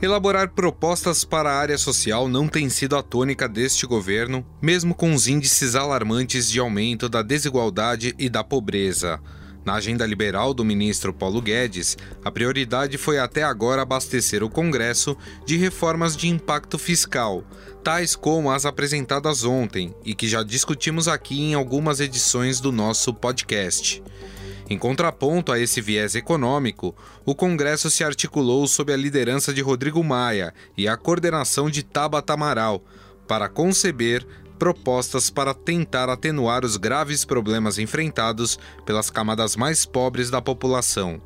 Elaborar propostas para a área social não tem sido a tônica deste governo, mesmo com os índices alarmantes de aumento da desigualdade e da pobreza. Na agenda liberal do ministro Paulo Guedes, a prioridade foi até agora abastecer o Congresso de reformas de impacto fiscal, tais como as apresentadas ontem e que já discutimos aqui em algumas edições do nosso podcast. Em contraponto a esse viés econômico, o Congresso se articulou sob a liderança de Rodrigo Maia e a coordenação de Tabata Amaral para conceber propostas para tentar atenuar os graves problemas enfrentados pelas camadas mais pobres da população.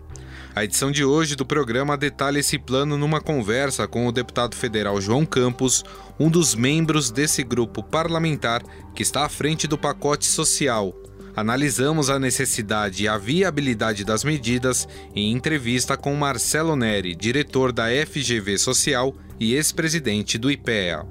A edição de hoje do programa detalha esse plano numa conversa com o deputado federal João Campos, um dos membros desse grupo parlamentar que está à frente do pacote social, Analisamos a necessidade e a viabilidade das medidas em entrevista com Marcelo Neri, diretor da FGV Social e ex-presidente do IPEA.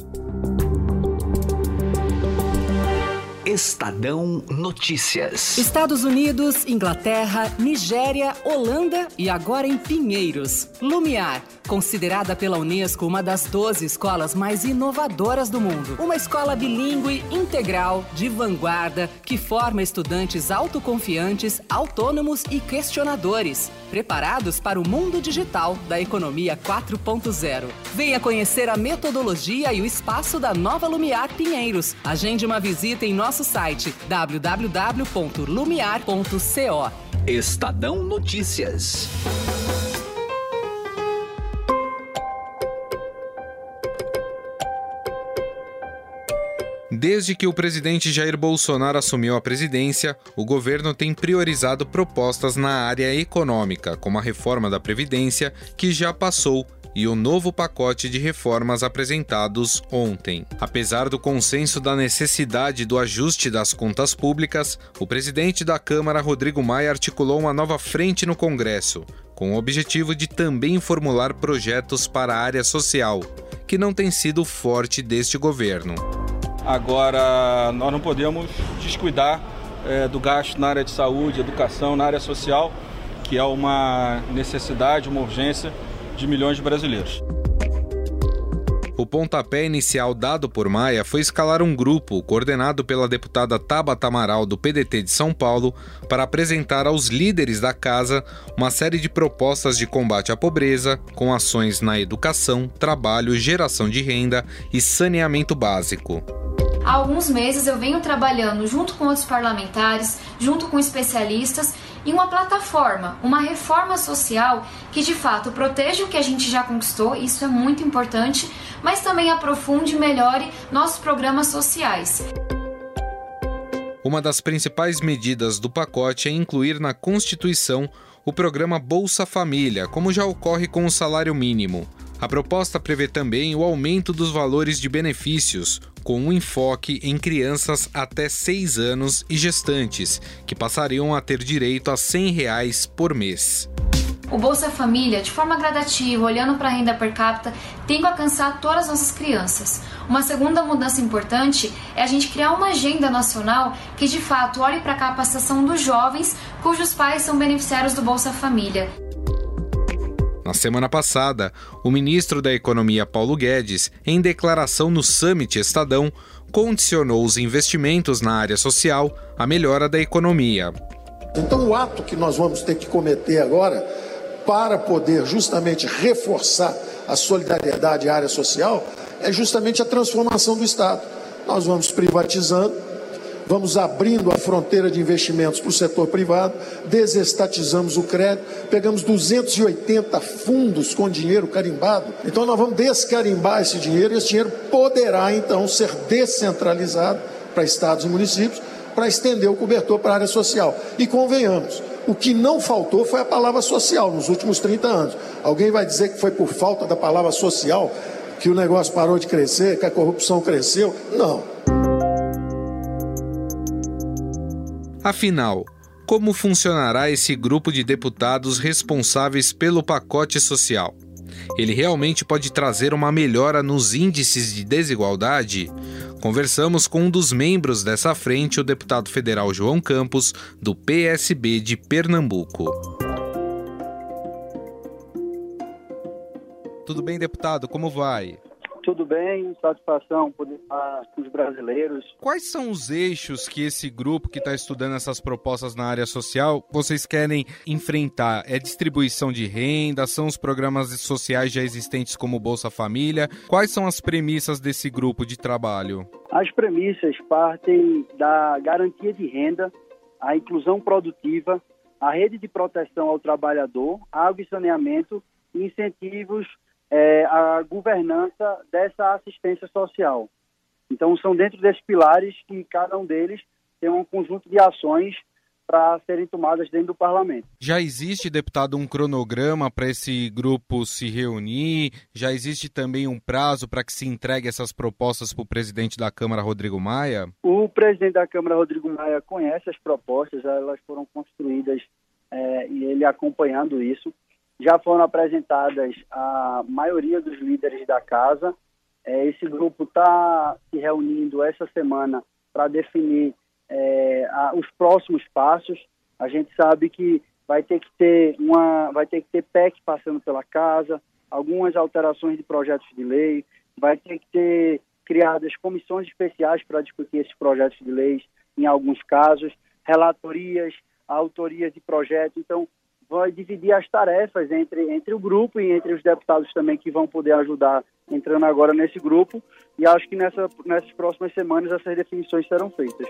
Estadão Notícias. Estados Unidos, Inglaterra, Nigéria, Holanda e agora em Pinheiros. Lumiar, considerada pela Unesco uma das 12 escolas mais inovadoras do mundo. Uma escola bilíngue, integral, de vanguarda, que forma estudantes autoconfiantes, autônomos e questionadores, preparados para o mundo digital da economia 4.0. Venha conhecer a metodologia e o espaço da nova Lumiar Pinheiros. Agende uma visita em nosso site www.lumiar.co. Estadão Notícias. Desde que o presidente Jair Bolsonaro assumiu a presidência, o governo tem priorizado propostas na área econômica, como a reforma da Previdência, que já passou e o novo pacote de reformas apresentados ontem. Apesar do consenso da necessidade do ajuste das contas públicas, o presidente da Câmara, Rodrigo Maia, articulou uma nova frente no Congresso, com o objetivo de também formular projetos para a área social, que não tem sido forte deste governo. Agora, nós não podemos descuidar é, do gasto na área de saúde, educação, na área social, que é uma necessidade, uma urgência de milhões de brasileiros. O pontapé inicial dado por Maia foi escalar um grupo, coordenado pela deputada Tabata Amaral do PDT de São Paulo, para apresentar aos líderes da casa uma série de propostas de combate à pobreza, com ações na educação, trabalho, geração de renda e saneamento básico. Há alguns meses eu venho trabalhando junto com outros parlamentares, junto com especialistas, em uma plataforma, uma reforma social que de fato proteja o que a gente já conquistou, isso é muito importante, mas também aprofunde e melhore nossos programas sociais. Uma das principais medidas do pacote é incluir na Constituição o programa Bolsa Família, como já ocorre com o salário mínimo. A proposta prevê também o aumento dos valores de benefícios, com um enfoque em crianças até 6 anos e gestantes, que passariam a ter direito a 100 reais por mês. O Bolsa Família, de forma gradativa, olhando para a renda per capita, tem que alcançar todas as nossas crianças. Uma segunda mudança importante é a gente criar uma agenda nacional que de fato olhe para a capacitação dos jovens cujos pais são beneficiários do Bolsa Família. Na semana passada, o ministro da Economia Paulo Guedes, em declaração no Summit Estadão, condicionou os investimentos na área social à melhora da economia. Então, o ato que nós vamos ter que cometer agora para poder justamente reforçar a solidariedade à área social é justamente a transformação do Estado. Nós vamos privatizando, vamos abrindo a fronteira de investimentos para o setor privado, desestatizamos o crédito, pegamos 280 fundos com dinheiro carimbado. Então nós vamos descarimbar esse dinheiro e esse dinheiro poderá então ser descentralizado para estados e municípios para estender o cobertor para a área social. E convenhamos, o que não faltou foi a palavra social nos últimos 30 anos. Alguém vai dizer que foi por falta da palavra social que o negócio parou de crescer, que a corrupção cresceu? Não. Afinal, como funcionará esse grupo de deputados responsáveis pelo pacote social? Ele realmente pode trazer uma melhora nos índices de desigualdade? Conversamos com um dos membros dessa frente, o deputado federal João Campos, do PSB de Pernambuco. Tudo bem, deputado? Como vai? Tudo bem, satisfação poder estar com os brasileiros. Quais são os eixos que esse grupo que está estudando essas propostas na área social vocês querem enfrentar? É distribuição de renda? São os programas sociais já existentes como Bolsa Família? Quais são as premissas desse grupo de trabalho? As premissas partem da garantia de renda, a inclusão produtiva, a rede de proteção ao trabalhador, água e saneamento incentivos é, a governança dessa assistência social. Então, são dentro desses pilares que cada um deles tem um conjunto de ações para serem tomadas dentro do parlamento. Já existe, deputado, um cronograma para esse grupo se reunir? Já existe também um prazo para que se entregue essas propostas para o presidente da Câmara, Rodrigo Maia? O presidente da Câmara, Rodrigo Maia, conhece as propostas, elas foram construídas é, e ele acompanhando isso já foram apresentadas a maioria dos líderes da casa. É, esse grupo está se reunindo essa semana para definir é, a, os próximos passos. A gente sabe que vai ter que ter uma, vai ter que ter PEC passando pela casa, algumas alterações de projetos de lei, vai ter que ter criadas comissões especiais para discutir esses projetos de lei, em alguns casos, relatorias, autorias de projetos. Então, vai dividir as tarefas entre, entre o grupo e entre os deputados também que vão poder ajudar entrando agora nesse grupo. E acho que nessa, nessas próximas semanas essas definições serão feitas.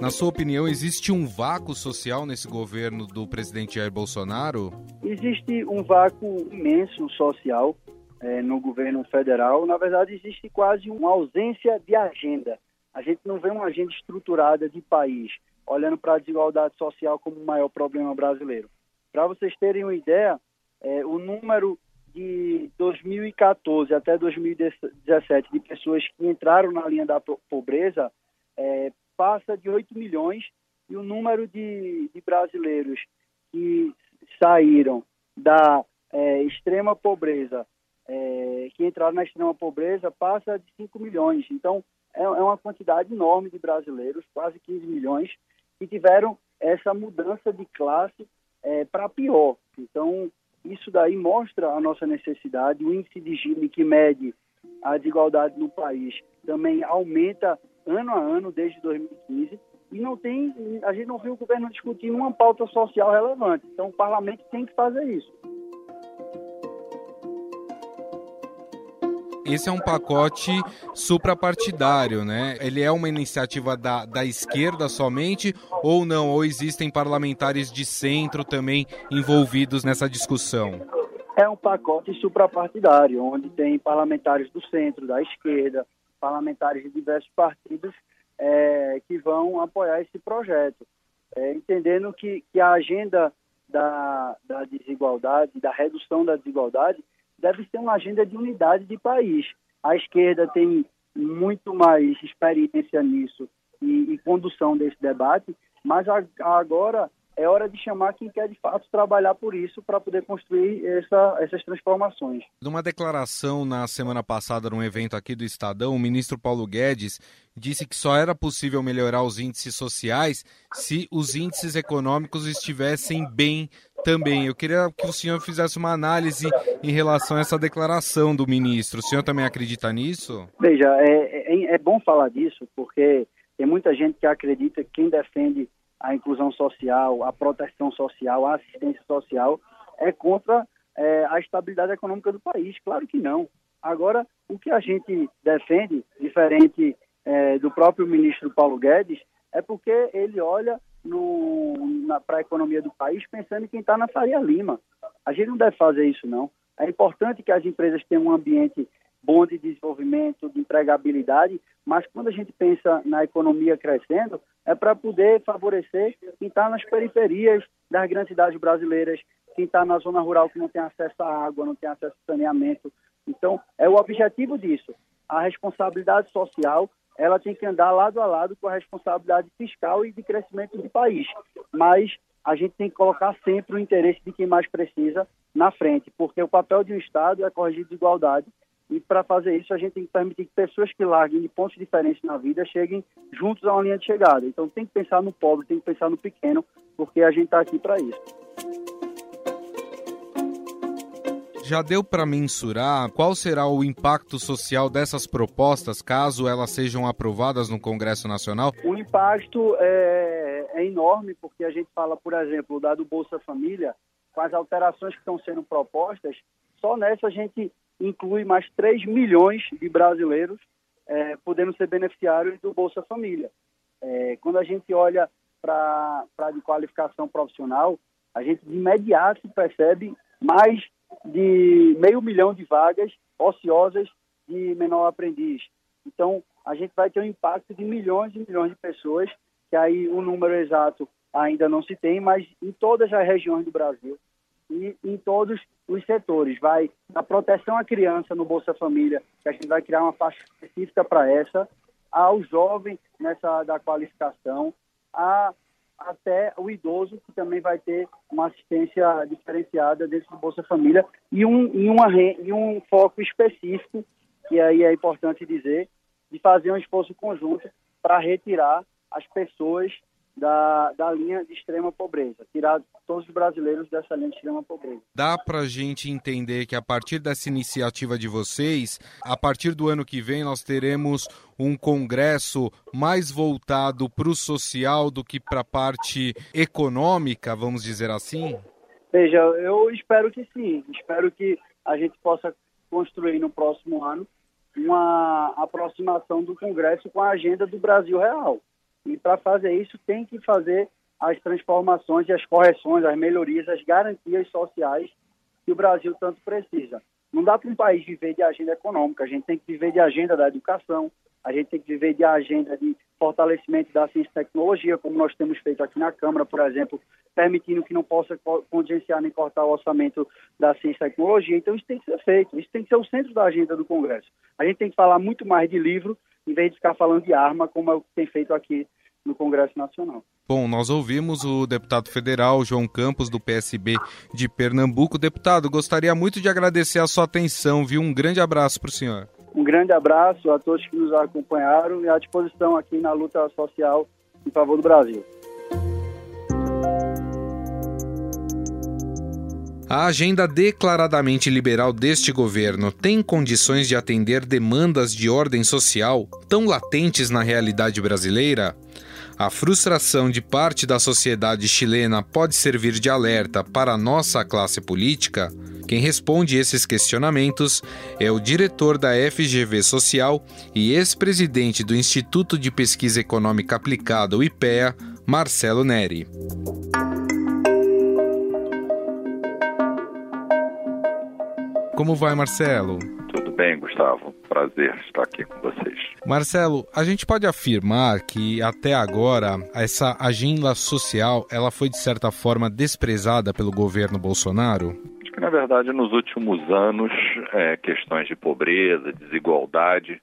Na sua opinião, existe um vácuo social nesse governo do presidente Jair Bolsonaro? Existe um vácuo imenso social é, no governo federal. Na verdade, existe quase uma ausência de agenda a gente não vê uma agenda estruturada de país, olhando para a desigualdade social como o maior problema brasileiro. Para vocês terem uma ideia, é, o número de 2014 até 2017 de pessoas que entraram na linha da pobreza é, passa de 8 milhões e o número de, de brasileiros que saíram da é, extrema pobreza, é, que entraram na extrema pobreza, passa de 5 milhões. Então, é, é uma quantidade enorme de brasileiros, quase 15 milhões, que tiveram essa mudança de classe é, para pior. Então, isso daí mostra a nossa necessidade. O índice de Gini que mede a desigualdade no país também aumenta ano a ano desde 2015 e não tem, a gente não viu o governo discutindo uma pauta social relevante. Então, o parlamento tem que fazer isso. Esse é um pacote suprapartidário, né? Ele é uma iniciativa da, da esquerda somente ou não? Ou existem parlamentares de centro também envolvidos nessa discussão? É um pacote suprapartidário, onde tem parlamentares do centro, da esquerda, parlamentares de diversos partidos é, que vão apoiar esse projeto, é, entendendo que, que a agenda da, da desigualdade, da redução da desigualdade, deve ser uma agenda de unidade de país. A esquerda tem muito mais experiência nisso e, e condução desse debate, mas a, agora é hora de chamar quem quer de fato trabalhar por isso para poder construir essa, essas transformações. Numa declaração na semana passada, num evento aqui do Estadão, o ministro Paulo Guedes disse que só era possível melhorar os índices sociais se os índices econômicos estivessem bem também. Eu queria que o senhor fizesse uma análise em relação a essa declaração do ministro. O senhor também acredita nisso? Veja, é, é, é bom falar disso, porque tem muita gente que acredita que quem defende a inclusão social, a proteção social, a assistência social, é contra é, a estabilidade econômica do país. Claro que não. Agora, o que a gente defende, diferente é, do próprio ministro Paulo Guedes, é porque ele olha para a economia do país pensando em quem está na Faria Lima. A gente não deve fazer isso, não. É importante que as empresas tenham um ambiente bom de desenvolvimento, de empregabilidade, mas quando a gente pensa na economia crescendo, é para poder favorecer quem está nas periferias das grandes cidades brasileiras, quem está na zona rural que não tem acesso à água, não tem acesso a saneamento. Então, é o objetivo disso. A responsabilidade social, ela tem que andar lado a lado com a responsabilidade fiscal e de crescimento do país. Mas a gente tem que colocar sempre o interesse de quem mais precisa na frente, porque o papel de um Estado é corrigir desigualdade E para fazer isso, a gente tem que permitir que pessoas que larguem de pontos diferentes na vida cheguem juntos a uma linha de chegada. Então tem que pensar no pobre, tem que pensar no pequeno, porque a gente está aqui para isso. Já deu para mensurar qual será o impacto social dessas propostas caso elas sejam aprovadas no Congresso Nacional? O impacto é, é enorme, porque a gente fala, por exemplo, da do Bolsa Família, com as alterações que estão sendo propostas, só nessa a gente inclui mais 3 milhões de brasileiros é, podendo ser beneficiários do Bolsa Família. É, quando a gente olha para a de qualificação profissional, a gente de imediato percebe mais de meio milhão de vagas ociosas de menor aprendiz. Então, a gente vai ter um impacto de milhões e milhões de pessoas, que aí o número exato ainda não se tem, mas em todas as regiões do Brasil e em todos os setores. Vai da proteção à criança no Bolsa Família, que a gente vai criar uma faixa específica para essa, ao jovem nessa da qualificação, a, até o idoso, que também vai ter uma assistência diferenciada dentro do Bolsa Família e um, e, uma, e um foco específico, que aí é importante dizer, de fazer um esforço conjunto para retirar as pessoas da, da linha de extrema pobreza, tirar todos os brasileiros dessa linha de extrema pobreza. Dá para a gente entender que a partir dessa iniciativa de vocês, a partir do ano que vem nós teremos um congresso mais voltado para o social do que para a parte econômica, vamos dizer assim? Veja, eu espero que sim, espero que a gente possa construir no próximo ano uma aproximação do Congresso com a agenda do Brasil real. E para fazer isso, tem que fazer as transformações e as correções, as melhorias, as garantias sociais que o Brasil tanto precisa. Não dá para um país viver de agenda econômica, a gente tem que viver de agenda da educação, a gente tem que viver de agenda de fortalecimento da ciência e tecnologia, como nós temos feito aqui na Câmara, por exemplo, permitindo que não possa contingenciar nem cortar o orçamento da ciência e tecnologia. Então, isso tem que ser feito, isso tem que ser o centro da agenda do Congresso. A gente tem que falar muito mais de livro, em vez de ficar falando de arma, como é o que tem feito aqui no Congresso Nacional. Bom, nós ouvimos o deputado federal João Campos, do PSB de Pernambuco. Deputado, gostaria muito de agradecer a sua atenção, viu? Um grande abraço para o senhor. Um grande abraço a todos que nos acompanharam e à disposição aqui na luta social em favor do Brasil. A agenda declaradamente liberal deste governo tem condições de atender demandas de ordem social tão latentes na realidade brasileira? A frustração de parte da sociedade chilena pode servir de alerta para a nossa classe política? Quem responde esses questionamentos é o diretor da FGV Social e ex-presidente do Instituto de Pesquisa Econômica Aplicada, o IPEA, Marcelo Neri. Como vai, Marcelo? Tudo bem, Gustavo. Prazer estar aqui com vocês. Marcelo, a gente pode afirmar que até agora essa agenda social ela foi de certa forma desprezada pelo governo Bolsonaro? Acho que na verdade nos últimos anos é, questões de pobreza, desigualdade,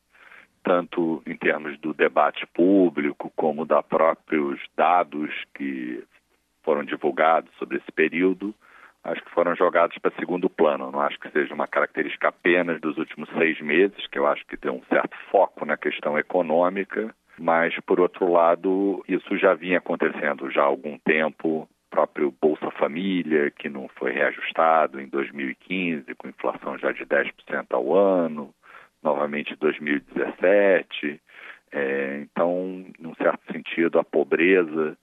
tanto em termos do debate público como da próprios dados que foram divulgados sobre esse período, acho que foram jogados para segundo plano. Não acho que seja uma característica apenas dos últimos seis meses, que eu acho que tem um certo foco na questão econômica, mas, por outro lado, isso já vinha acontecendo já há algum tempo. O próprio Bolsa Família, que não foi reajustado em 2015, com inflação já de 10% ao ano, novamente em 2017. É, então, num certo sentido, a pobreza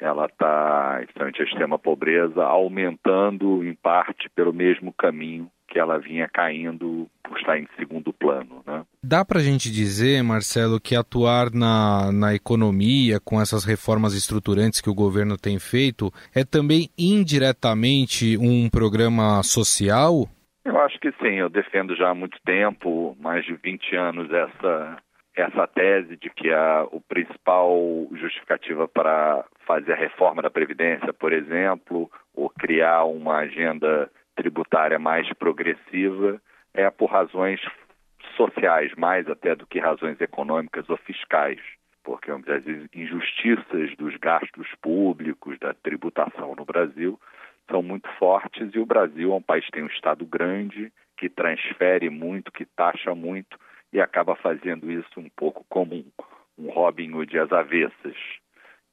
ela está, especialmente a extrema pobreza, aumentando em parte pelo mesmo caminho que ela vinha caindo por estar em segundo plano. Né? Dá para a gente dizer, Marcelo, que atuar na, na economia com essas reformas estruturantes que o governo tem feito é também indiretamente um programa social? Eu acho que sim, eu defendo já há muito tempo, mais de 20 anos, essa essa tese de que a o principal justificativa para fazer a reforma da Previdência, por exemplo, ou criar uma agenda tributária mais progressiva, é por razões sociais, mais até do que razões econômicas ou fiscais. Porque as injustiças dos gastos públicos, da tributação no Brasil, são muito fortes e o Brasil é um país que tem um Estado grande, que transfere muito, que taxa muito e acaba fazendo isso um pouco como um, um Robin Hood às avessas.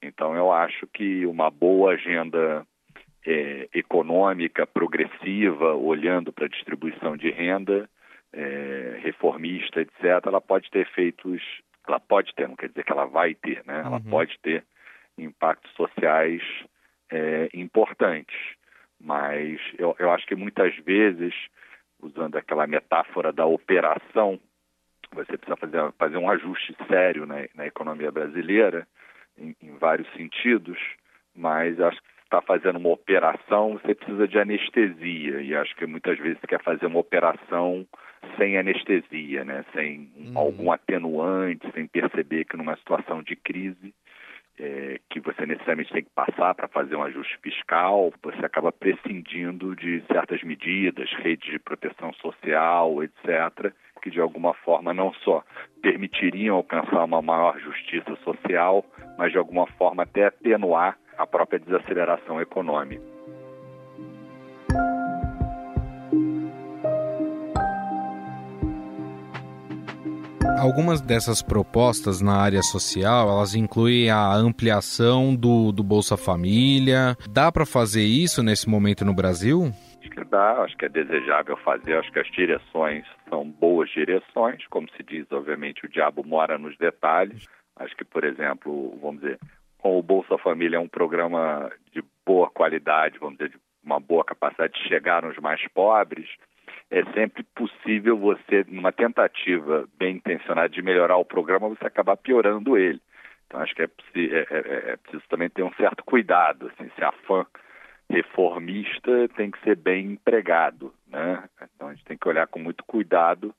Então, eu acho que uma boa agenda é, econômica progressiva, olhando para a distribuição de renda, é, reformista, etc., ela pode ter efeitos, ela pode ter, não quer dizer que ela vai ter, né? Ela uhum. pode ter impactos sociais é, importantes. Mas eu, eu acho que muitas vezes, usando aquela metáfora da operação, você precisa fazer, fazer um ajuste sério na, na economia brasileira, em, em, vários sentidos, mas acho que está fazendo uma operação, você precisa de anestesia, e acho que muitas vezes você quer fazer uma operação sem anestesia, né? sem hum. algum atenuante, sem perceber que numa situação de crise é, que você necessariamente tem que passar para fazer um ajuste fiscal, você acaba prescindindo de certas medidas, redes de proteção social, etc., que de alguma forma não só permitiriam alcançar uma maior justiça social, mas de alguma forma até atenuar a própria desaceleração econômica. Algumas dessas propostas na área social, elas incluem a ampliação do, do Bolsa Família. Dá para fazer isso nesse momento no Brasil? Acho que é desejável fazer, acho que as direções são boas direções, como se diz, obviamente o diabo mora nos detalhes. Acho que, por exemplo, vamos dizer, com o Bolsa Família é um programa de boa qualidade, vamos dizer, de uma boa capacidade de chegar nos mais pobres, é sempre possível você, numa tentativa bem intencionada de melhorar o programa, você acabar piorando ele. Então acho que é, é, é, é preciso também ter um certo cuidado. Assim, se a fã reformista tem que ser bem empregado, né? Então a gente tem que olhar com muito cuidado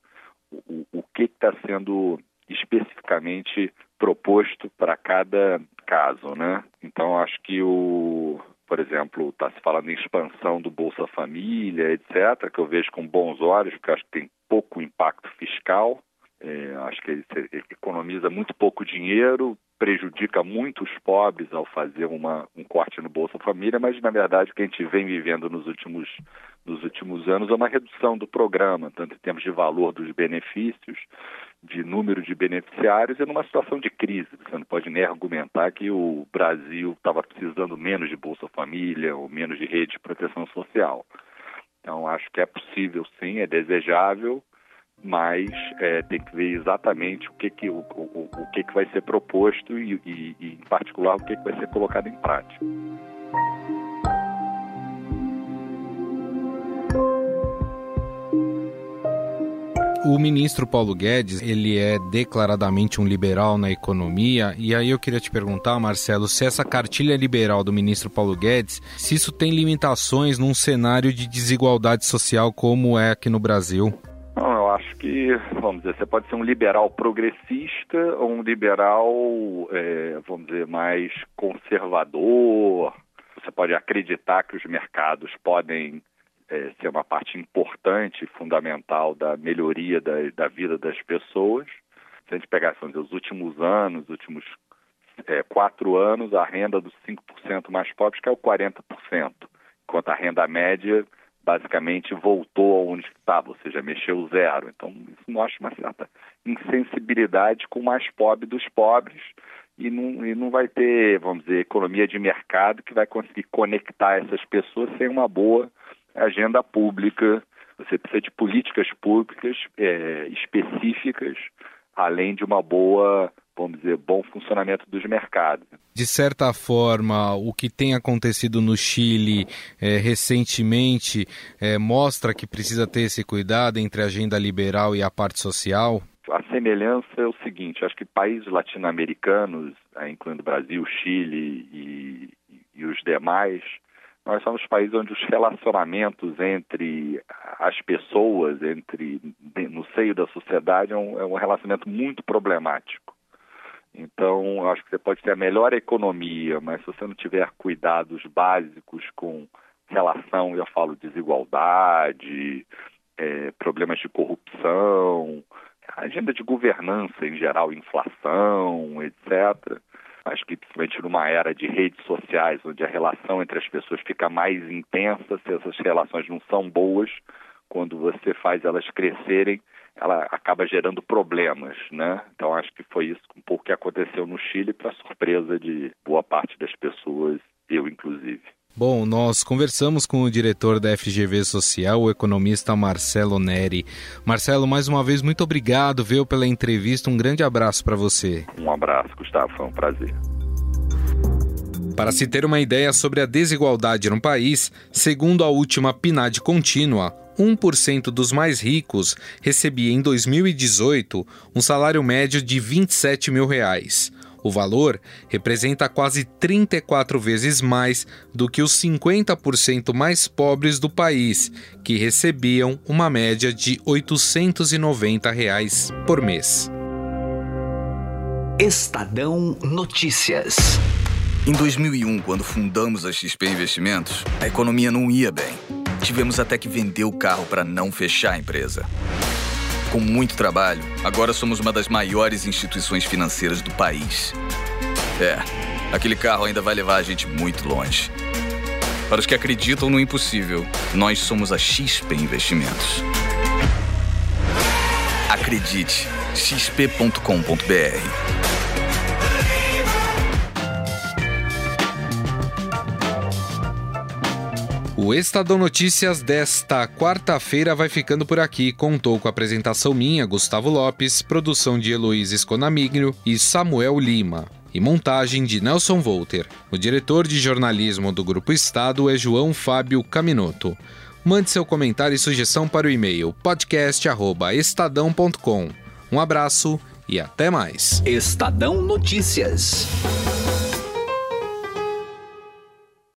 o, o que está sendo especificamente proposto para cada caso, né? Então acho que o por exemplo, está se falando em expansão do Bolsa Família, etc., que eu vejo com bons olhos, porque acho que tem pouco impacto fiscal, é, acho que ele economiza muito pouco dinheiro, prejudica muito os pobres ao fazer uma, um corte no Bolsa Família, mas na verdade o que a gente vem vivendo nos últimos, nos últimos anos é uma redução do programa, tanto em termos de valor dos benefícios, de número de beneficiários, e numa situação de crise. Você não pode nem argumentar que o Brasil estava precisando menos de Bolsa Família ou menos de rede de proteção social. Então acho que é possível sim, é desejável, mas é, tem que ver exatamente o que, que, o, o, o que, que vai ser proposto e, e, e, em particular, o que, que vai ser colocado em prática. O ministro Paulo Guedes, ele é declaradamente um liberal na economia, e aí eu queria te perguntar, Marcelo, se essa cartilha liberal do ministro Paulo Guedes, se isso tem limitações num cenário de desigualdade social como é aqui no Brasil vamos dizer, você pode ser um liberal progressista ou um liberal, é, vamos dizer, mais conservador. Você pode acreditar que os mercados podem é, ser uma parte importante fundamental da melhoria da, da, vida das pessoas. Se a gente pegar dizer, os últimos anos, os últimos é, quatro anos, a renda dos 5% mais pobres caiu 40%, enquanto a renda média basicamente voltou aonde estava, ou seja, mexeu zero. Então, isso mostra uma certa insensibilidade com o mais pobre dos pobres e não, e não vai ter, vamos dizer, economia de mercado que vai conseguir conectar essas pessoas sem uma boa agenda pública. Você precisa de políticas públicas é, específicas, além de uma boa vamos dizer, bom funcionamento dos mercados. De certa forma, o que tem acontecido no Chile é, recentemente é, mostra que precisa ter esse cuidado entre a agenda liberal e a parte social? A semelhança é o seguinte: acho que países latino-americanos, é, incluindo Brasil, Chile e, e os demais, nós somos países onde os relacionamentos entre as pessoas, entre no seio da sociedade, é um, é um relacionamento muito problemático. Então, acho que você pode ter a melhor economia, mas se você não tiver cuidados básicos com relação, eu falo, desigualdade, é, problemas de corrupção, agenda de governança em geral, inflação, etc., Acho que principalmente numa era de redes sociais, onde a relação entre as pessoas fica mais intensa, se essas relações não são boas, quando você faz elas crescerem, ela acaba gerando problemas, né? Então acho que foi isso um pouco que aconteceu no Chile, para surpresa de boa parte das pessoas, eu inclusive. Bom, nós conversamos com o diretor da FGV Social, o economista Marcelo Neri. Marcelo, mais uma vez, muito obrigado, viu, pela entrevista. Um grande abraço para você. Um abraço, Gustavo. Foi um prazer. Para se ter uma ideia sobre a desigualdade no país, segundo a última PNAD contínua, 1% dos mais ricos recebia em 2018 um salário médio de 27 mil reais. O valor representa quase 34 vezes mais do que os 50% mais pobres do país, que recebiam uma média de 890 reais por mês. Estadão Notícias. Em 2001, quando fundamos a XP Investimentos, a economia não ia bem. Tivemos até que vender o carro para não fechar a empresa. Com muito trabalho, agora somos uma das maiores instituições financeiras do país. É, aquele carro ainda vai levar a gente muito longe. Para os que acreditam no impossível, nós somos a XP Investimentos. Acredite, xp.com.br. O Estadão Notícias desta quarta-feira vai ficando por aqui. Contou com a apresentação minha, Gustavo Lopes, produção de Heloísa Esconamigno e Samuel Lima e montagem de Nelson Volter. O diretor de jornalismo do Grupo Estado é João Fábio Caminoto. Mande seu comentário e sugestão para o e-mail podcast@estadão.com. Um abraço e até mais. Estadão Notícias.